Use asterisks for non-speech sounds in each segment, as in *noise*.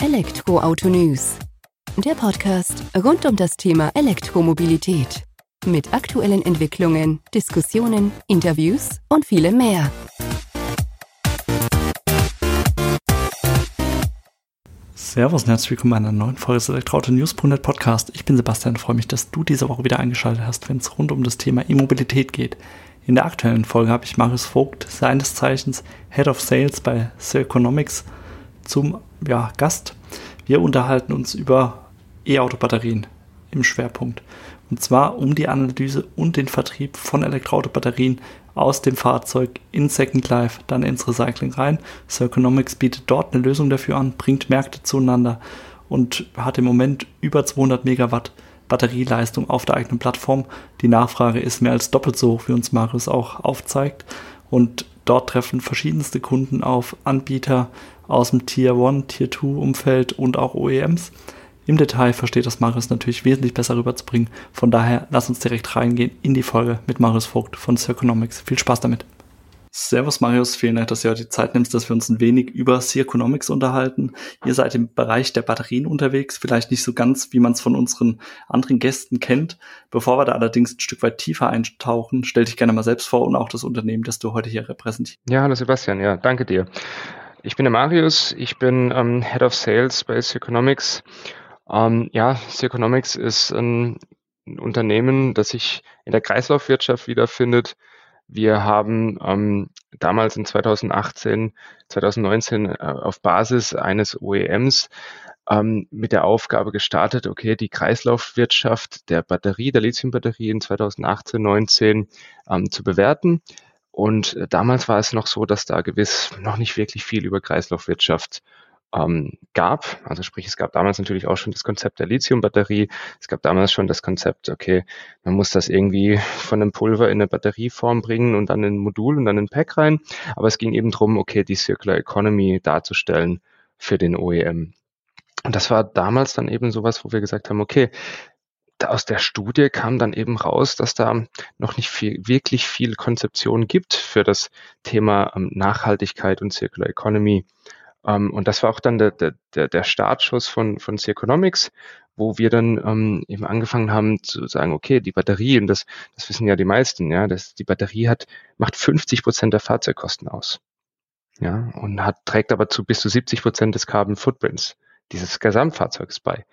Elektroauto News. Der Podcast rund um das Thema Elektromobilität. Mit aktuellen Entwicklungen, Diskussionen, Interviews und vielem mehr. Servus und herzlich willkommen bei einer neuen Folge des Elektroauto News.net Podcast. Ich bin Sebastian und freue mich, dass du diese Woche wieder eingeschaltet hast, wenn es rund um das Thema E-Mobilität geht. In der aktuellen Folge habe ich Marius Vogt, seines Zeichens Head of Sales bei Circonomics, zum ja, Gast. Wir unterhalten uns über E-Auto-Batterien im Schwerpunkt. Und zwar um die Analyse und den Vertrieb von Elektroauto-Batterien aus dem Fahrzeug in Second Life, dann ins Recycling rein. Circonomics bietet dort eine Lösung dafür an, bringt Märkte zueinander und hat im Moment über 200 Megawatt Batterieleistung auf der eigenen Plattform. Die Nachfrage ist mehr als doppelt so hoch, wie uns Marius auch aufzeigt. Und dort treffen verschiedenste Kunden auf Anbieter aus dem Tier 1, Tier 2 Umfeld und auch OEMs. Im Detail versteht das Marius natürlich wesentlich besser rüberzubringen. Von daher lass uns direkt reingehen in die Folge mit Marius Vogt von Circonomics. Viel Spaß damit. Servus Marius, vielen Dank, dass du heute die Zeit nimmst, dass wir uns ein wenig über Circonomics unterhalten. Ihr seid im Bereich der Batterien unterwegs, vielleicht nicht so ganz, wie man es von unseren anderen Gästen kennt. Bevor wir da allerdings ein Stück weit tiefer eintauchen, stell dich gerne mal selbst vor und auch das Unternehmen, das du heute hier repräsentierst. Ja, hallo Sebastian, ja, danke dir. Ich bin der Marius, ich bin ähm, Head of Sales bei Circonomics. Ähm, ja, Circonomics ist ein, ein Unternehmen, das sich in der Kreislaufwirtschaft wiederfindet. Wir haben ähm, damals in 2018, 2019 äh, auf Basis eines OEMs ähm, mit der Aufgabe gestartet, okay, die Kreislaufwirtschaft der Batterie, der Lithiumbatterie in 2018, 19 ähm, zu bewerten. Und äh, damals war es noch so, dass da gewiss noch nicht wirklich viel über Kreislaufwirtschaft ähm, gab. Also sprich, es gab damals natürlich auch schon das Konzept der Lithiumbatterie. Es gab damals schon das Konzept, okay, man muss das irgendwie *laughs* von einem Pulver in eine Batterieform bringen und dann in ein Modul und dann in ein Pack rein. Aber es ging eben drum, okay, die Circular Economy darzustellen für den OEM. Und das war damals dann eben sowas, wo wir gesagt haben, okay, aus der Studie kam dann eben raus, dass da noch nicht viel, wirklich viel Konzeption gibt für das Thema ähm, Nachhaltigkeit und Circular Economy. Ähm, und das war auch dann der, der, der Startschuss von, von Circonomics, wo wir dann ähm, eben angefangen haben zu sagen, okay, die Batterie, und das, das wissen ja die meisten, ja, dass die Batterie hat, macht 50 Prozent der Fahrzeugkosten aus. Ja, und hat, trägt aber zu bis zu 70 Prozent des Carbon Footprints dieses Gesamtfahrzeugs bei.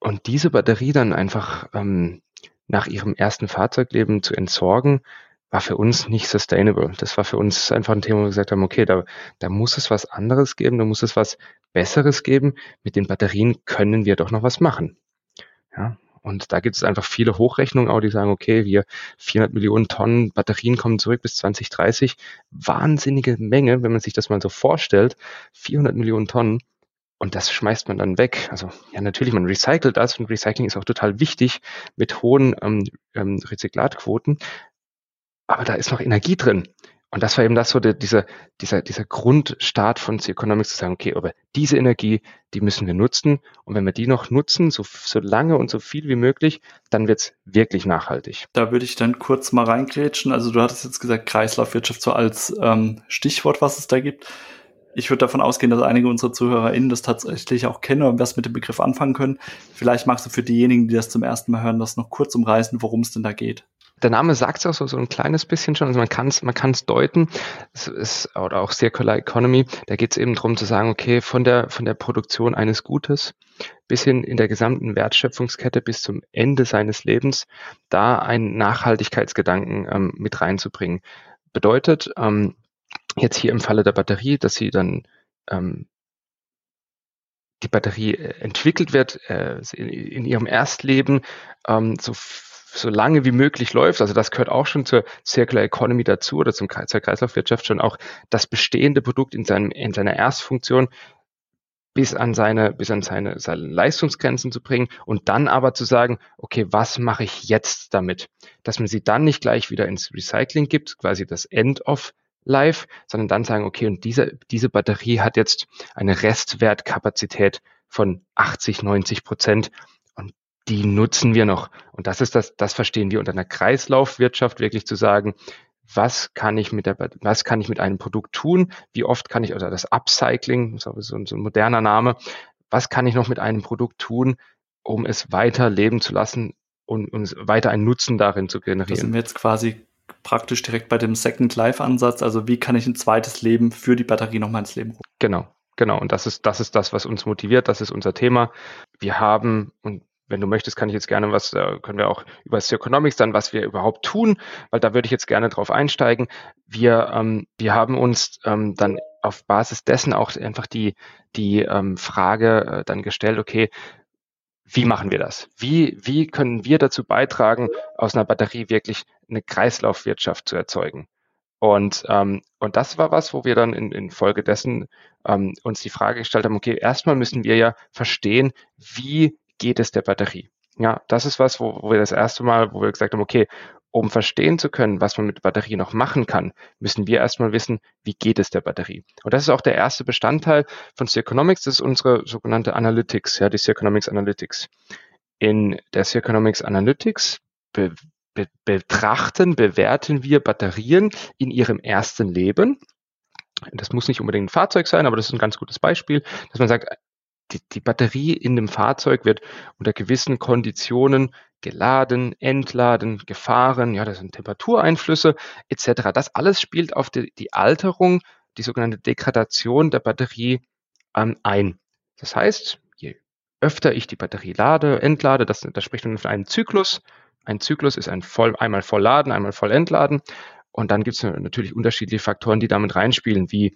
Und diese Batterie dann einfach ähm, nach ihrem ersten Fahrzeugleben zu entsorgen, war für uns nicht sustainable. Das war für uns einfach ein Thema, wo wir gesagt haben, okay, da, da muss es was anderes geben, da muss es was Besseres geben. Mit den Batterien können wir doch noch was machen. Ja, und da gibt es einfach viele Hochrechnungen auch, die sagen, okay, wir 400 Millionen Tonnen Batterien kommen zurück bis 2030. Wahnsinnige Menge, wenn man sich das mal so vorstellt. 400 Millionen Tonnen. Und das schmeißt man dann weg. Also ja, natürlich, man recycelt das und Recycling ist auch total wichtig mit hohen ähm, ähm, Rezyklatquoten. Aber da ist noch Energie drin. Und das war eben das so der, dieser, dieser, dieser Grundstart von C Economics zu sagen, okay, aber diese Energie, die müssen wir nutzen. Und wenn wir die noch nutzen, so, so lange und so viel wie möglich, dann wird's wirklich nachhaltig. Da würde ich dann kurz mal reingrätschen. Also du hattest jetzt gesagt, Kreislaufwirtschaft so als ähm, Stichwort, was es da gibt ich würde davon ausgehen, dass einige unserer ZuhörerInnen das tatsächlich auch kennen und was mit dem Begriff anfangen können. Vielleicht magst du für diejenigen, die das zum ersten Mal hören, das noch kurz umreißen, worum es denn da geht. Der Name sagt es auch so, so ein kleines bisschen schon, also man kann es man kann's deuten, es ist, oder auch Circular Economy, da geht es eben darum zu sagen, okay, von der, von der Produktion eines Gutes bis hin in der gesamten Wertschöpfungskette bis zum Ende seines Lebens, da einen Nachhaltigkeitsgedanken ähm, mit reinzubringen. Bedeutet, ähm, jetzt hier im Falle der Batterie, dass sie dann ähm, die Batterie äh, entwickelt wird, äh, in, in, ihrem Erstleben ähm, so, so lange wie möglich läuft. Also das gehört auch schon zur Circular Economy dazu oder zum, zur Kreislaufwirtschaft schon auch das bestehende Produkt in, seinem, in seiner Erstfunktion bis an seine, bis an seine, seine Leistungsgrenzen zu bringen und dann aber zu sagen, okay, was mache ich jetzt damit? Dass man sie dann nicht gleich wieder ins Recycling gibt, quasi das End of live, sondern dann sagen, okay, und diese, diese Batterie hat jetzt eine Restwertkapazität von 80, 90 Prozent die nutzen wir noch. Und das ist das, das verstehen wir unter einer Kreislaufwirtschaft wirklich zu sagen, was kann ich mit der, was kann ich mit einem Produkt tun? Wie oft kann ich, oder das Upcycling, so, so ein moderner Name, was kann ich noch mit einem Produkt tun, um es weiter leben zu lassen und, und weiter einen Nutzen darin zu generieren. Das sind wir jetzt quasi praktisch direkt bei dem Second Life Ansatz. Also wie kann ich ein zweites Leben für die Batterie nochmal ins Leben rufen? Genau, genau. Und das ist, das ist das, was uns motiviert. Das ist unser Thema. Wir haben, und wenn du möchtest, kann ich jetzt gerne was, äh, können wir auch über Economics dann, was wir überhaupt tun, weil da würde ich jetzt gerne drauf einsteigen. Wir, ähm, wir haben uns ähm, dann auf Basis dessen auch einfach die, die ähm, Frage äh, dann gestellt, okay, wie machen wir das? Wie, wie können wir dazu beitragen, aus einer Batterie wirklich eine Kreislaufwirtschaft zu erzeugen? Und, ähm, und das war was, wo wir dann in, in Folge dessen ähm, uns die Frage gestellt haben, okay, erstmal müssen wir ja verstehen, wie geht es der Batterie? Ja, das ist was, wo, wo wir das erste Mal, wo wir gesagt haben, okay, um verstehen zu können, was man mit Batterie noch machen kann, müssen wir erstmal wissen, wie geht es der Batterie. Und das ist auch der erste Bestandteil von Circonomics, das ist unsere sogenannte Analytics, ja, die Circonomics Analytics. In der Circonomics Analytics be be betrachten, bewerten wir Batterien in ihrem ersten Leben. Das muss nicht unbedingt ein Fahrzeug sein, aber das ist ein ganz gutes Beispiel, dass man sagt, die, die Batterie in dem Fahrzeug wird unter gewissen Konditionen geladen, entladen, gefahren, ja, das sind Temperatureinflüsse etc. Das alles spielt auf die, die Alterung, die sogenannte Degradation der Batterie ähm, ein. Das heißt, je öfter ich die Batterie lade, entlade, das, das spricht man von einem Zyklus. Ein Zyklus ist ein voll, einmal voll laden, einmal voll entladen. Und dann gibt es natürlich unterschiedliche Faktoren, die damit reinspielen, wie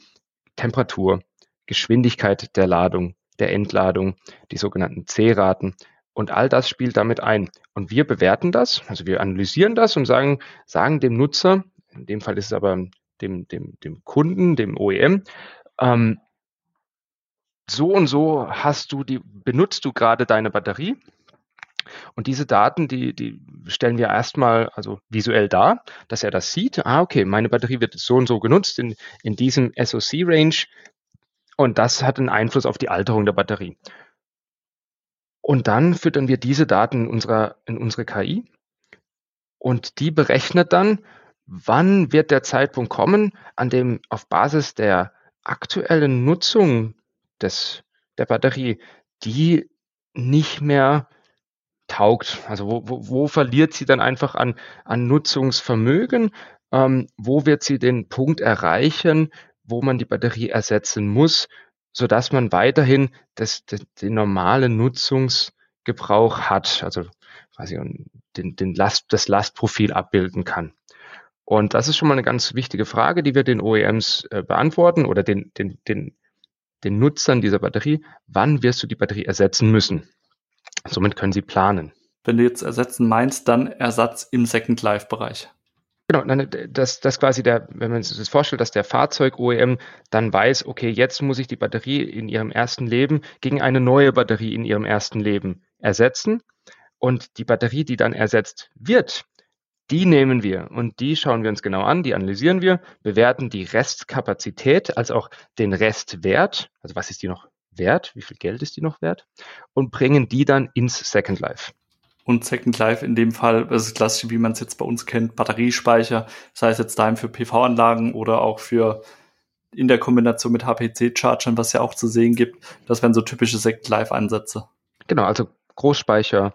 Temperatur, Geschwindigkeit der Ladung, der Entladung, die sogenannten C-Raten. Und all das spielt damit ein. Und wir bewerten das, also wir analysieren das und sagen, sagen dem Nutzer, in dem Fall ist es aber dem, dem, dem Kunden, dem OEM, ähm, so und so hast du die, benutzt du gerade deine Batterie. Und diese Daten, die, die stellen wir erstmal also visuell dar, dass er das sieht. Ah, okay, meine Batterie wird so und so genutzt in, in diesem SOC-Range. Und das hat einen Einfluss auf die Alterung der Batterie. Und dann füttern wir diese Daten in, unserer, in unsere KI und die berechnet dann, wann wird der Zeitpunkt kommen, an dem auf Basis der aktuellen Nutzung des, der Batterie die nicht mehr taugt. Also wo, wo, wo verliert sie dann einfach an, an Nutzungsvermögen? Ähm, wo wird sie den Punkt erreichen, wo man die Batterie ersetzen muss, so dass man weiterhin das, das, den normalen Nutzungsgebrauch hat, also quasi den, den Last, das Lastprofil abbilden kann. Und das ist schon mal eine ganz wichtige Frage, die wir den OEMs äh, beantworten oder den, den, den, den Nutzern dieser Batterie. Wann wirst du die Batterie ersetzen müssen? Somit können sie planen. Wenn du jetzt ersetzen meinst, dann Ersatz im Second Life Bereich. Genau, dass das quasi der, wenn man sich das vorstellt, dass der Fahrzeug-OEM dann weiß, okay, jetzt muss ich die Batterie in ihrem ersten Leben gegen eine neue Batterie in ihrem ersten Leben ersetzen. Und die Batterie, die dann ersetzt wird, die nehmen wir und die schauen wir uns genau an, die analysieren wir, bewerten die Restkapazität als auch den Restwert, also was ist die noch wert, wie viel Geld ist die noch wert, und bringen die dann ins Second Life und Second Life in dem Fall, das ist klassisch, wie man es jetzt bei uns kennt, Batteriespeicher, sei es jetzt daheim für PV-Anlagen oder auch für in der Kombination mit HPC-Chargern, was ja auch zu sehen gibt. Das wären so typische Second Life-Ansätze. Genau, also Großspeicher,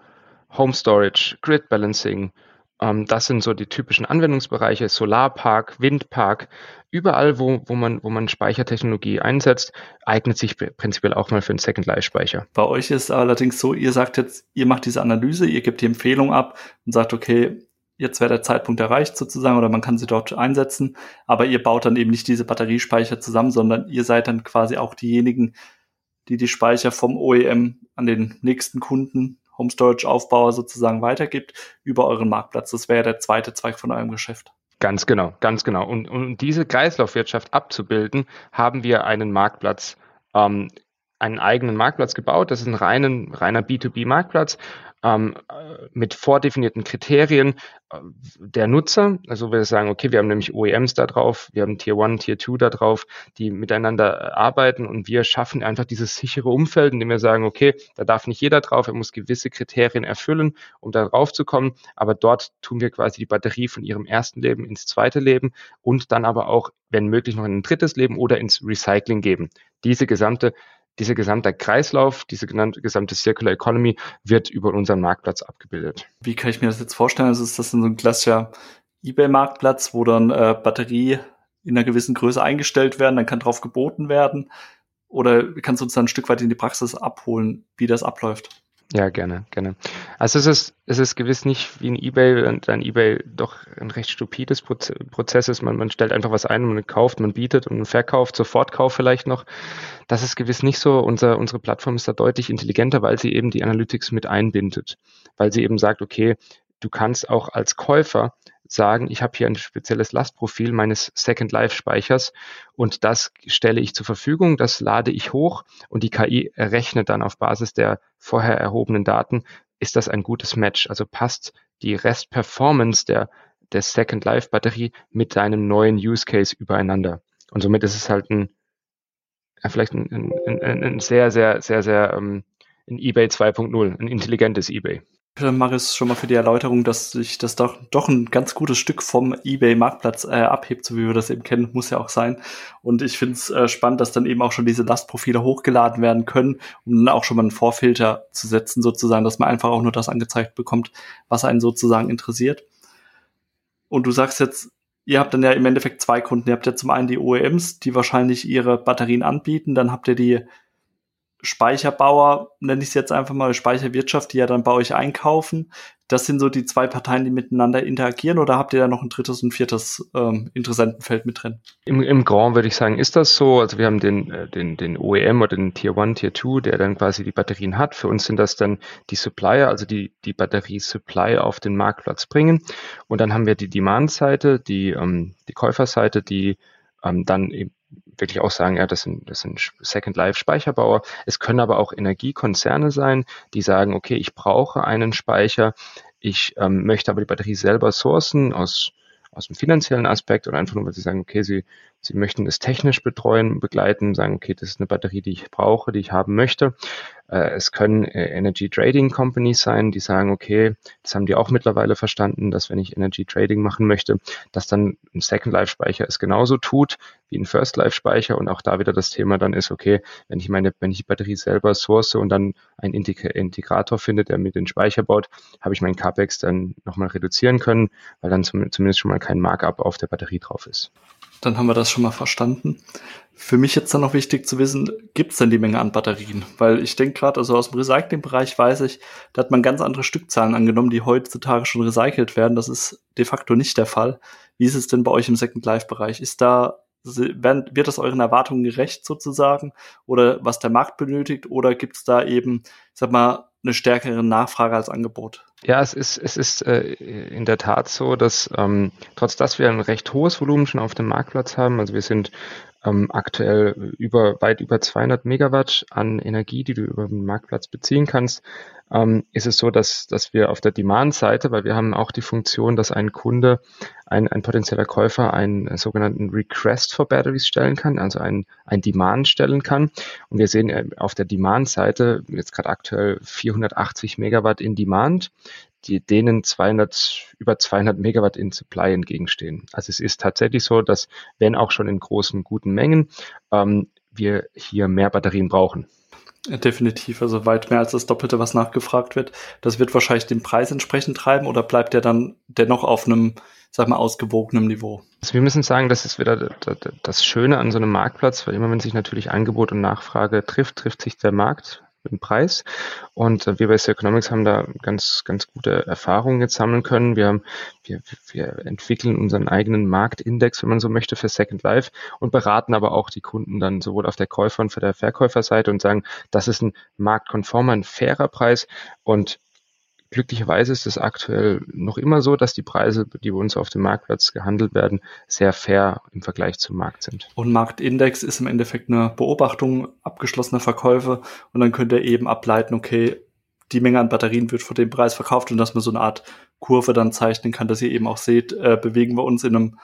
Home Storage, Grid Balancing, das sind so die typischen Anwendungsbereiche, Solarpark, Windpark. Überall, wo, wo, man, wo man Speichertechnologie einsetzt, eignet sich prinzipiell auch mal für einen Second-Life-Speicher. Bei euch ist allerdings so, ihr sagt jetzt, ihr macht diese Analyse, ihr gebt die Empfehlung ab und sagt, okay, jetzt wäre der Zeitpunkt erreicht sozusagen oder man kann sie dort einsetzen, aber ihr baut dann eben nicht diese Batteriespeicher zusammen, sondern ihr seid dann quasi auch diejenigen, die die Speicher vom OEM an den nächsten Kunden Home Storage Aufbauer sozusagen weitergibt über euren Marktplatz. Das wäre der zweite Zweig von eurem Geschäft. Ganz genau, ganz genau. Und um diese Kreislaufwirtschaft abzubilden, haben wir einen Marktplatz, ähm, einen eigenen Marktplatz gebaut. Das ist ein reinen, reiner B2B-Marktplatz ähm, mit vordefinierten Kriterien äh, der Nutzer. Also wir sagen, okay, wir haben nämlich OEMs da drauf, wir haben Tier 1, Tier 2 da drauf, die miteinander äh, arbeiten und wir schaffen einfach dieses sichere Umfeld, indem wir sagen, okay, da darf nicht jeder drauf, er muss gewisse Kriterien erfüllen, um da drauf zu kommen, aber dort tun wir quasi die Batterie von ihrem ersten Leben ins zweite Leben und dann aber auch, wenn möglich, noch in ein drittes Leben oder ins Recycling geben. Diese gesamte dieser gesamte Kreislauf, diese gesamte Circular Economy wird über unseren Marktplatz abgebildet. Wie kann ich mir das jetzt vorstellen? Also ist das so ein klassischer eBay-Marktplatz, wo dann äh, Batterie in einer gewissen Größe eingestellt werden, dann kann drauf geboten werden? Oder kannst du uns dann ein Stück weit in die Praxis abholen, wie das abläuft? Ja, gerne, gerne. Also es ist, es ist gewiss nicht wie ein Ebay, ein Ebay doch ein recht stupides Prozess ist. Man, man stellt einfach was ein, man kauft, man bietet und man verkauft, Sofortkauf vielleicht noch. Das ist gewiss nicht so. Unser, unsere Plattform ist da deutlich intelligenter, weil sie eben die Analytics mit einbindet. Weil sie eben sagt, okay, du kannst auch als Käufer sagen, ich habe hier ein spezielles Lastprofil meines Second Life Speichers und das stelle ich zur Verfügung, das lade ich hoch und die KI errechnet dann auf Basis der vorher erhobenen Daten, ist das ein gutes Match? Also passt die Restperformance der, der Second Life Batterie mit deinem neuen Use Case übereinander? Und somit ist es halt ein, ja, vielleicht ein, ein, ein, ein sehr, sehr, sehr, sehr, ähm, ein eBay 2.0, ein intelligentes eBay. Marius, schon mal für die Erläuterung, dass sich das doch, doch ein ganz gutes Stück vom eBay-Marktplatz äh, abhebt, so wie wir das eben kennen, muss ja auch sein. Und ich finde es äh, spannend, dass dann eben auch schon diese Lastprofile hochgeladen werden können, um dann auch schon mal einen Vorfilter zu setzen, sozusagen, dass man einfach auch nur das angezeigt bekommt, was einen sozusagen interessiert. Und du sagst jetzt, ihr habt dann ja im Endeffekt zwei Kunden. Ihr habt ja zum einen die OEMs, die wahrscheinlich ihre Batterien anbieten, dann habt ihr die Speicherbauer, nenne ich es jetzt einfach mal, Speicherwirtschaft, die ja dann bei euch einkaufen. Das sind so die zwei Parteien, die miteinander interagieren oder habt ihr da noch ein drittes und viertes ähm, Interessentenfeld mit drin? Im, Im Grand würde ich sagen, ist das so. Also wir haben den, äh, den, den OEM oder den Tier 1, Tier 2, der dann quasi die Batterien hat. Für uns sind das dann die Supplier, also die, die Batterie-Supply auf den Marktplatz bringen. Und dann haben wir die Demand-Seite, die, ähm, die Käuferseite, die ähm, dann eben wirklich auch sagen, ja, das sind, das sind Second Life Speicherbauer. Es können aber auch Energiekonzerne sein, die sagen, okay, ich brauche einen Speicher, ich ähm, möchte aber die Batterie selber sourcen aus, aus dem finanziellen Aspekt oder einfach nur, weil sie sagen, okay, sie, sie möchten es technisch betreuen, begleiten, sagen, okay, das ist eine Batterie, die ich brauche, die ich haben möchte. Äh, es können äh, Energy Trading Companies sein, die sagen, okay, das haben die auch mittlerweile verstanden, dass wenn ich Energy Trading machen möchte, dass dann ein Second Life Speicher es genauso tut wie ein First Life Speicher und auch da wieder das Thema dann ist, okay, wenn ich meine, wenn ich die Batterie selber source und dann einen Integrator finde, der mir den Speicher baut, habe ich meinen CAPEX dann nochmal reduzieren können, weil dann zumindest schon mal kein Markup auf der Batterie drauf ist. Dann haben wir das schon mal verstanden. Für mich jetzt dann noch wichtig zu wissen, gibt es denn die Menge an Batterien? Weil ich denke gerade, also aus dem Recycling-Bereich weiß ich, da hat man ganz andere Stückzahlen angenommen, die heutzutage schon recycelt werden. Das ist de facto nicht der Fall. Wie ist es denn bei euch im Second Life-Bereich? Ist da, wird das euren Erwartungen gerecht sozusagen? Oder was der Markt benötigt? Oder gibt es da eben, ich sag mal, eine stärkere Nachfrage als Angebot? Ja, es ist, es ist äh, in der Tat so, dass ähm, trotz dass wir ein recht hohes Volumen schon auf dem Marktplatz haben, also wir sind ähm, aktuell über weit über 200 Megawatt an Energie, die du über den Marktplatz beziehen kannst, ähm, ist es so, dass, dass wir auf der Demand-Seite, weil wir haben auch die Funktion, dass ein Kunde, ein, ein potenzieller Käufer einen sogenannten Request for Batteries stellen kann, also ein, ein Demand stellen kann. Und wir sehen äh, auf der Demand-Seite jetzt gerade aktuell 480 Megawatt in Demand die denen 200, über 200 Megawatt in Supply entgegenstehen. Also es ist tatsächlich so, dass wenn auch schon in großen, guten Mengen, ähm, wir hier mehr Batterien brauchen. Definitiv, also weit mehr als das Doppelte, was nachgefragt wird. Das wird wahrscheinlich den Preis entsprechend treiben oder bleibt der dann dennoch auf einem, sag mal, ausgewogenen Niveau? Also wir müssen sagen, das ist wieder das Schöne an so einem Marktplatz, weil immer wenn sich natürlich Angebot und Nachfrage trifft, trifft sich der Markt im Preis. Und äh, wir bei Economics haben da ganz, ganz gute Erfahrungen jetzt sammeln können. Wir haben, wir, wir entwickeln unseren eigenen Marktindex, wenn man so möchte, für Second Life und beraten aber auch die Kunden dann sowohl auf der Käufer- und für der Verkäuferseite und sagen, das ist ein marktkonformer, ein fairer Preis und Glücklicherweise ist es aktuell noch immer so, dass die Preise, die bei uns auf dem Marktplatz gehandelt werden, sehr fair im Vergleich zum Markt sind. Und Marktindex ist im Endeffekt eine Beobachtung abgeschlossener Verkäufe und dann könnt ihr eben ableiten, okay, die Menge an Batterien wird vor dem Preis verkauft und dass man so eine Art Kurve dann zeichnen kann, dass ihr eben auch seht, äh, bewegen wir uns in einem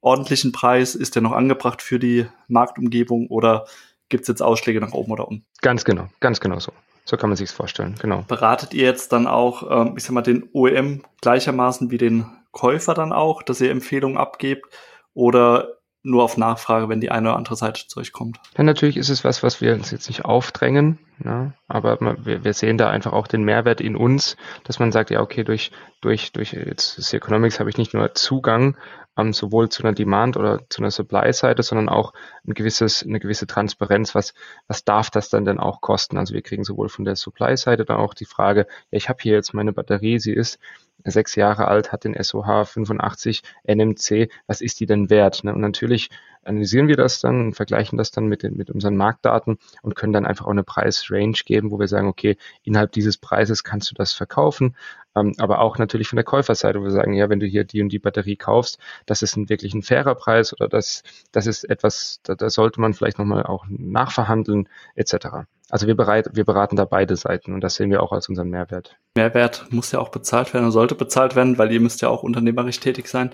ordentlichen Preis, ist der noch angebracht für die Marktumgebung oder gibt es jetzt Ausschläge nach oben oder unten? Ganz genau, ganz genau so. So kann man sich vorstellen, genau. Beratet ihr jetzt dann auch, ähm, ich sag mal, den OEM gleichermaßen wie den Käufer dann auch, dass ihr Empfehlungen abgebt? Oder nur auf Nachfrage, wenn die eine oder andere Seite zu euch kommt? Ja, natürlich ist es was, was wir uns jetzt nicht aufdrängen, ja, aber wir, wir sehen da einfach auch den Mehrwert in uns, dass man sagt, ja, okay, durch, durch, durch jetzt Economics habe ich nicht nur Zugang ähm, sowohl zu einer Demand- oder zu einer Supply-Seite, sondern auch ein gewisses, eine gewisse Transparenz, was, was darf das dann denn auch kosten? Also wir kriegen sowohl von der Supply-Seite dann auch die Frage, ja, ich habe hier jetzt meine Batterie, sie ist sechs Jahre alt, hat den SOH 85 NMC, was ist die denn wert? Ne? Und natürlich analysieren wir das dann und vergleichen das dann mit, den, mit unseren Marktdaten und können dann einfach auch eine Preisrange geben, wo wir sagen, okay, innerhalb dieses Preises kannst du das verkaufen, ähm, aber auch natürlich von der Käuferseite, wo wir sagen, ja, wenn du hier die und die Batterie kaufst, das ist ein wirklich ein fairer Preis oder das, das ist etwas, da, da sollte man vielleicht nochmal auch nachverhandeln, etc. Also wir, bereit, wir beraten da beide Seiten und das sehen wir auch als unseren Mehrwert. Mehrwert muss ja auch bezahlt werden und sollte bezahlt werden, weil ihr müsst ja auch unternehmerisch tätig sein.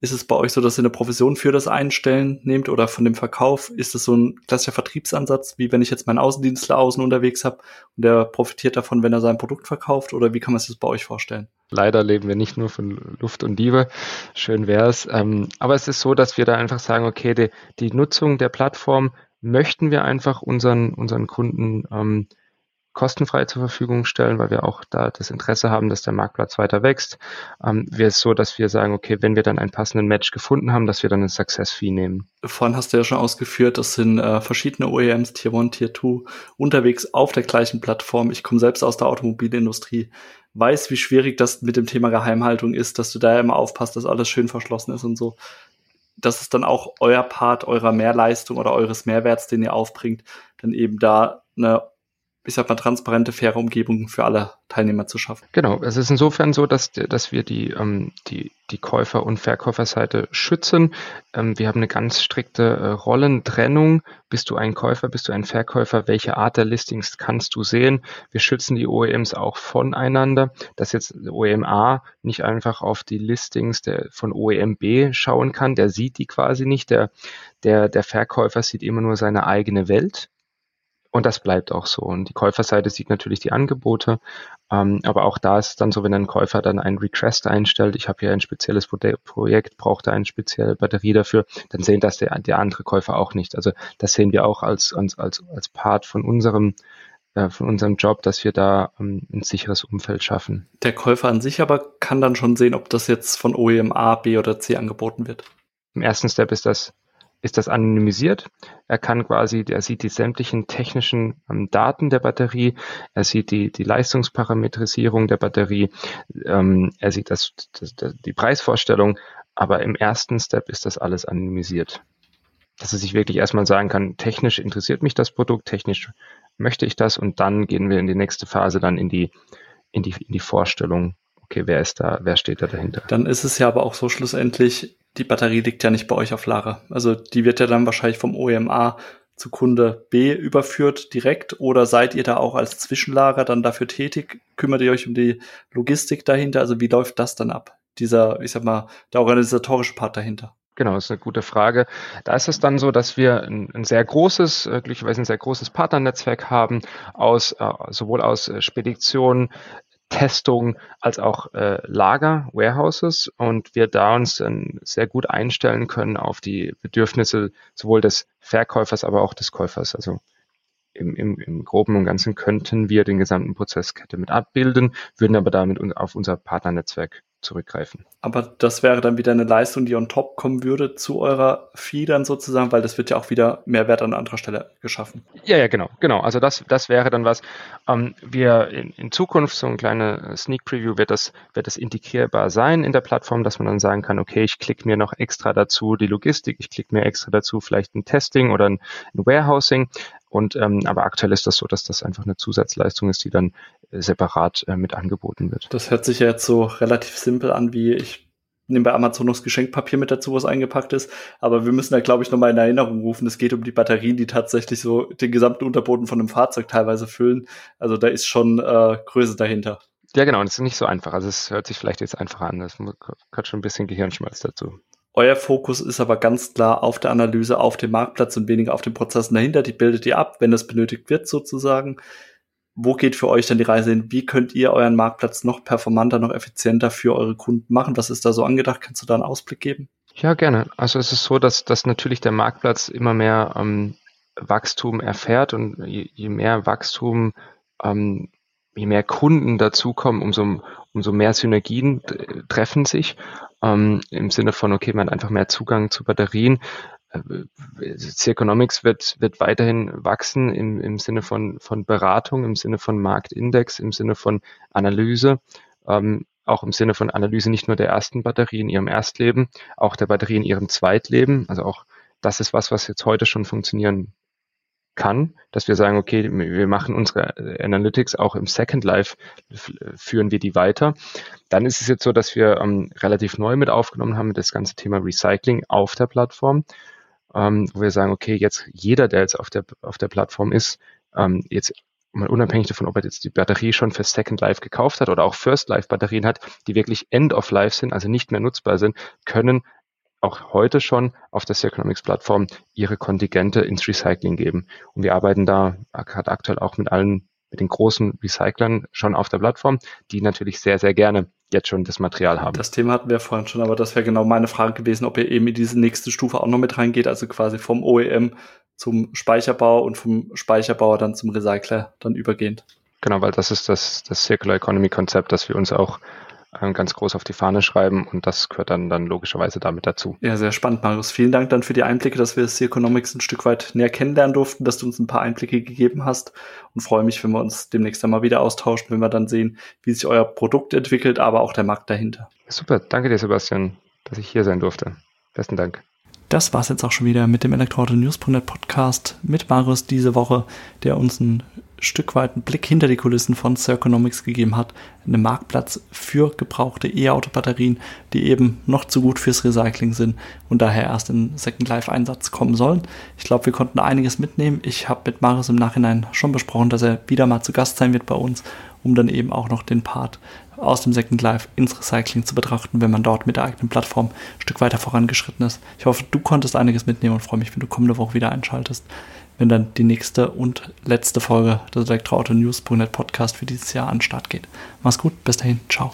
Ist es bei euch so, dass ihr eine Provision für das Einstellen nehmt oder von dem Verkauf? Ist es so ein klassischer Vertriebsansatz, wie wenn ich jetzt meinen Außendienstler außen unterwegs habe und der profitiert davon, wenn er sein Produkt verkauft? Oder wie kann man sich das bei euch vorstellen? Leider leben wir nicht nur von Luft und Liebe. Schön wär's. Ähm, aber es ist so, dass wir da einfach sagen, okay, die, die Nutzung der Plattform möchten wir einfach unseren, unseren Kunden ähm, kostenfrei zur Verfügung stellen, weil wir auch da das Interesse haben, dass der Marktplatz weiter wächst. Ähm, wäre es so, dass wir sagen, okay, wenn wir dann einen passenden Match gefunden haben, dass wir dann ein Success Fee nehmen. Vorhin hast du ja schon ausgeführt, das sind äh, verschiedene OEMs, Tier 1, Tier 2, unterwegs auf der gleichen Plattform. Ich komme selbst aus der Automobilindustrie, weiß, wie schwierig das mit dem Thema Geheimhaltung ist, dass du da immer aufpasst, dass alles schön verschlossen ist und so. Das ist dann auch euer Part eurer Mehrleistung oder eures Mehrwerts, den ihr aufbringt, dann eben da eine ich sag mal, transparente, faire Umgebung für alle Teilnehmer zu schaffen. Genau, es ist insofern so, dass, dass wir die, ähm, die, die Käufer- und Verkäuferseite schützen. Ähm, wir haben eine ganz strikte äh, Rollentrennung. Bist du ein Käufer, bist du ein Verkäufer? Welche Art der Listings kannst du sehen? Wir schützen die OEMs auch voneinander, dass jetzt OEM A nicht einfach auf die Listings der, von OEM B schauen kann. Der sieht die quasi nicht. Der, der, der Verkäufer sieht immer nur seine eigene Welt. Und das bleibt auch so. Und die Käuferseite sieht natürlich die Angebote, ähm, aber auch da ist es dann so, wenn ein Käufer dann einen Request einstellt, ich habe hier ein spezielles Projekt, braucht eine spezielle Batterie dafür, dann sehen das der, der andere Käufer auch nicht. Also das sehen wir auch als, als, als, als Part von unserem äh, von unserem Job, dass wir da ähm, ein sicheres Umfeld schaffen. Der Käufer an sich aber kann dann schon sehen, ob das jetzt von OEM A, B oder C angeboten wird. Im ersten Step ist das ist das anonymisiert. Er kann quasi, er sieht die sämtlichen technischen ähm, Daten der Batterie, er sieht die, die Leistungsparametrisierung der Batterie, ähm, er sieht das, das, das, die Preisvorstellung, aber im ersten Step ist das alles anonymisiert. Dass er sich wirklich erstmal sagen kann, technisch interessiert mich das Produkt, technisch möchte ich das. Und dann gehen wir in die nächste Phase dann in die, in die, in die Vorstellung, okay, wer ist da, wer steht da dahinter? Dann ist es ja aber auch so schlussendlich, die Batterie liegt ja nicht bei euch auf Lager. Also die wird ja dann wahrscheinlich vom OEMA zu Kunde B überführt direkt oder seid ihr da auch als Zwischenlager dann dafür tätig? Kümmert ihr euch um die Logistik dahinter? Also wie läuft das dann ab? Dieser, ich sag mal, der organisatorische Part dahinter. Genau, das ist eine gute Frage. Da ist es dann so, dass wir ein, ein sehr großes, äh, glücklicherweise ein sehr großes Partnernetzwerk haben, aus äh, sowohl aus äh, Speditionen, Testung als auch äh, Lager, Warehouses und wir da uns dann sehr gut einstellen können auf die Bedürfnisse sowohl des Verkäufers, aber auch des Käufers. Also im, im, im Groben und Ganzen könnten wir den gesamten Prozesskette mit abbilden, würden aber damit auf unser Partnernetzwerk zurückgreifen. Aber das wäre dann wieder eine Leistung, die on top kommen würde zu eurer Fee dann sozusagen, weil das wird ja auch wieder Mehrwert an anderer Stelle geschaffen. Ja, ja, genau, genau. Also das, das wäre dann was. Ähm, wir in, in Zukunft, so ein kleiner Sneak Preview, wird das, wird das integrierbar sein in der Plattform, dass man dann sagen kann, okay, ich klicke mir noch extra dazu die Logistik, ich klicke mir extra dazu vielleicht ein Testing oder ein, ein Warehousing. Und ähm, aber aktuell ist das so, dass das einfach eine Zusatzleistung ist, die dann äh, separat äh, mit angeboten wird. Das hört sich ja jetzt so relativ simpel an, wie ich nehme bei Amazon noch das Geschenkpapier mit dazu, was eingepackt ist. Aber wir müssen da, glaube ich, nochmal in Erinnerung rufen. Es geht um die Batterien, die tatsächlich so den gesamten Unterboden von einem Fahrzeug teilweise füllen. Also da ist schon äh, Größe dahinter. Ja, genau. Und es ist nicht so einfach. Also es hört sich vielleicht jetzt einfacher an. Es gehört schon ein bisschen Gehirnschmalz dazu. Euer Fokus ist aber ganz klar auf der Analyse, auf dem Marktplatz und weniger auf den Prozessen dahinter. Die bildet ihr ab, wenn das benötigt wird sozusagen. Wo geht für euch dann die Reise hin? Wie könnt ihr euren Marktplatz noch performanter, noch effizienter für eure Kunden machen? Was ist da so angedacht? Kannst du da einen Ausblick geben? Ja, gerne. Also es ist so, dass, dass natürlich der Marktplatz immer mehr ähm, Wachstum erfährt und je, je mehr Wachstum, ähm, je mehr Kunden dazukommen, umso, umso mehr Synergien treffen sich. Ähm, Im Sinne von, okay, man hat einfach mehr Zugang zu Batterien. C-Economics wird, wird weiterhin wachsen im, im Sinne von, von Beratung, im Sinne von Marktindex, im Sinne von Analyse, ähm, auch im Sinne von Analyse nicht nur der ersten Batterie in ihrem Erstleben, auch der Batterie in ihrem Zweitleben. Also auch das ist was, was jetzt heute schon funktionieren kann, dass wir sagen, okay, wir machen unsere Analytics auch im Second Life, führen wir die weiter. Dann ist es jetzt so, dass wir ähm, relativ neu mit aufgenommen haben, das ganze Thema Recycling auf der Plattform ähm, wo wir sagen, okay, jetzt jeder, der jetzt auf der, auf der Plattform ist, ähm, jetzt mal unabhängig davon, ob er jetzt die Batterie schon für Second Life gekauft hat oder auch First Life Batterien hat, die wirklich End of Life sind, also nicht mehr nutzbar sind, können auch heute schon auf der Circonomics Plattform ihre Kontingente ins Recycling geben. Und wir arbeiten da gerade aktuell auch mit allen, mit den großen Recyclern schon auf der Plattform, die natürlich sehr, sehr gerne jetzt schon das Material haben. Das Thema hatten wir vorhin schon, aber das wäre genau meine Frage gewesen, ob ihr eben in diese nächste Stufe auch noch mit reingeht, also quasi vom OEM zum Speicherbau und vom Speicherbauer dann zum Recycler dann übergehend. Genau, weil das ist das, das Circular Economy Konzept, das wir uns auch ganz groß auf die Fahne schreiben und das gehört dann, dann logischerweise damit dazu. Ja, sehr spannend, Marius. Vielen Dank dann für die Einblicke, dass wir das Economics ein Stück weit näher kennenlernen durften, dass du uns ein paar Einblicke gegeben hast und freue mich, wenn wir uns demnächst einmal wieder austauschen, wenn wir dann sehen, wie sich euer Produkt entwickelt, aber auch der Markt dahinter. Super, danke dir, Sebastian, dass ich hier sein durfte. Besten Dank. Das war's jetzt auch schon wieder mit dem Elektroauto-News.net Podcast mit Marius diese Woche, der uns ein Stück weit einen Blick hinter die Kulissen von Circonomics gegeben hat. Einen Marktplatz für gebrauchte E-Auto-Batterien, die eben noch zu gut fürs Recycling sind und daher erst in Second Life Einsatz kommen sollen. Ich glaube, wir konnten einiges mitnehmen. Ich habe mit Marius im Nachhinein schon besprochen, dass er wieder mal zu Gast sein wird bei uns, um dann eben auch noch den Part aus dem Second Life ins Recycling zu betrachten, wenn man dort mit der eigenen Plattform ein Stück weiter vorangeschritten ist. Ich hoffe, du konntest einiges mitnehmen und freue mich, wenn du kommende Woche wieder einschaltest wenn dann die nächste und letzte Folge des Elektroauto News.net Podcast für dieses Jahr an den Start geht. Mach's gut, bis dahin, ciao.